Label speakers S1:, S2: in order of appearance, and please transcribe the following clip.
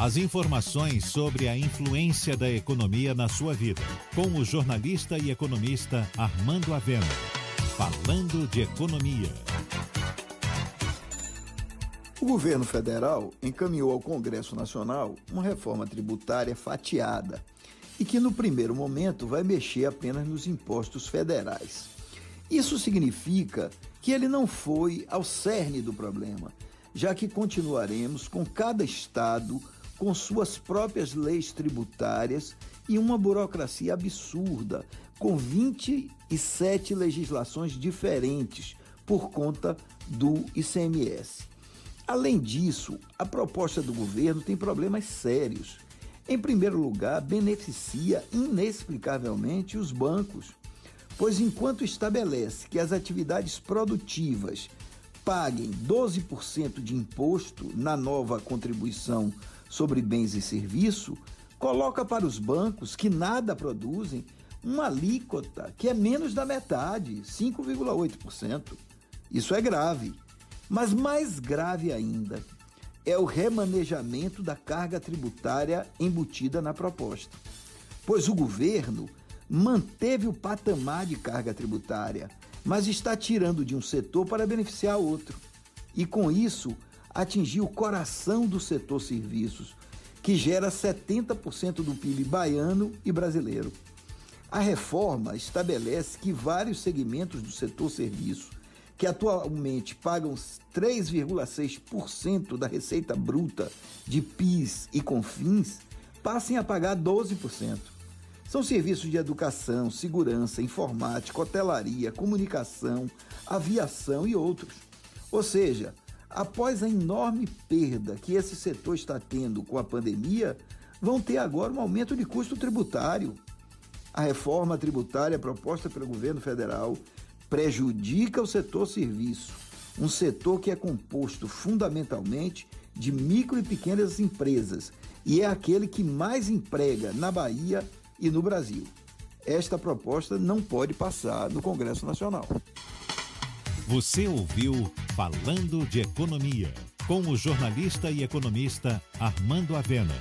S1: As informações sobre a influência da economia na sua vida, com o jornalista e economista Armando Avena. Falando de economia.
S2: O governo federal encaminhou ao Congresso Nacional uma reforma tributária fatiada e que, no primeiro momento, vai mexer apenas nos impostos federais. Isso significa que ele não foi ao cerne do problema, já que continuaremos com cada estado com suas próprias leis tributárias e uma burocracia absurda, com 27 legislações diferentes por conta do ICMS. Além disso, a proposta do governo tem problemas sérios. Em primeiro lugar, beneficia inexplicavelmente os bancos, pois enquanto estabelece que as atividades produtivas paguem 12% de imposto na nova contribuição sobre bens e serviços, coloca para os bancos que nada produzem uma alíquota que é menos da metade, 5,8%. Isso é grave. Mas mais grave ainda é o remanejamento da carga tributária embutida na proposta. Pois o governo manteve o patamar de carga tributária, mas está tirando de um setor para beneficiar outro. E com isso, atingiu o coração do setor serviços, que gera 70% do PIB baiano e brasileiro. A reforma estabelece que vários segmentos do setor serviço, que atualmente pagam 3,6% da receita bruta de PIS e CONFINS, passem a pagar 12%. São serviços de educação, segurança, informática, hotelaria, comunicação, aviação e outros. Ou seja, após a enorme perda que esse setor está tendo com a pandemia, vão ter agora um aumento de custo tributário. A reforma tributária proposta pelo governo federal prejudica o setor serviço, um setor que é composto fundamentalmente de micro e pequenas empresas e é aquele que mais emprega na Bahia e no Brasil. Esta proposta não pode passar no Congresso Nacional.
S1: Você ouviu Falando de Economia, com o jornalista e economista Armando Avena.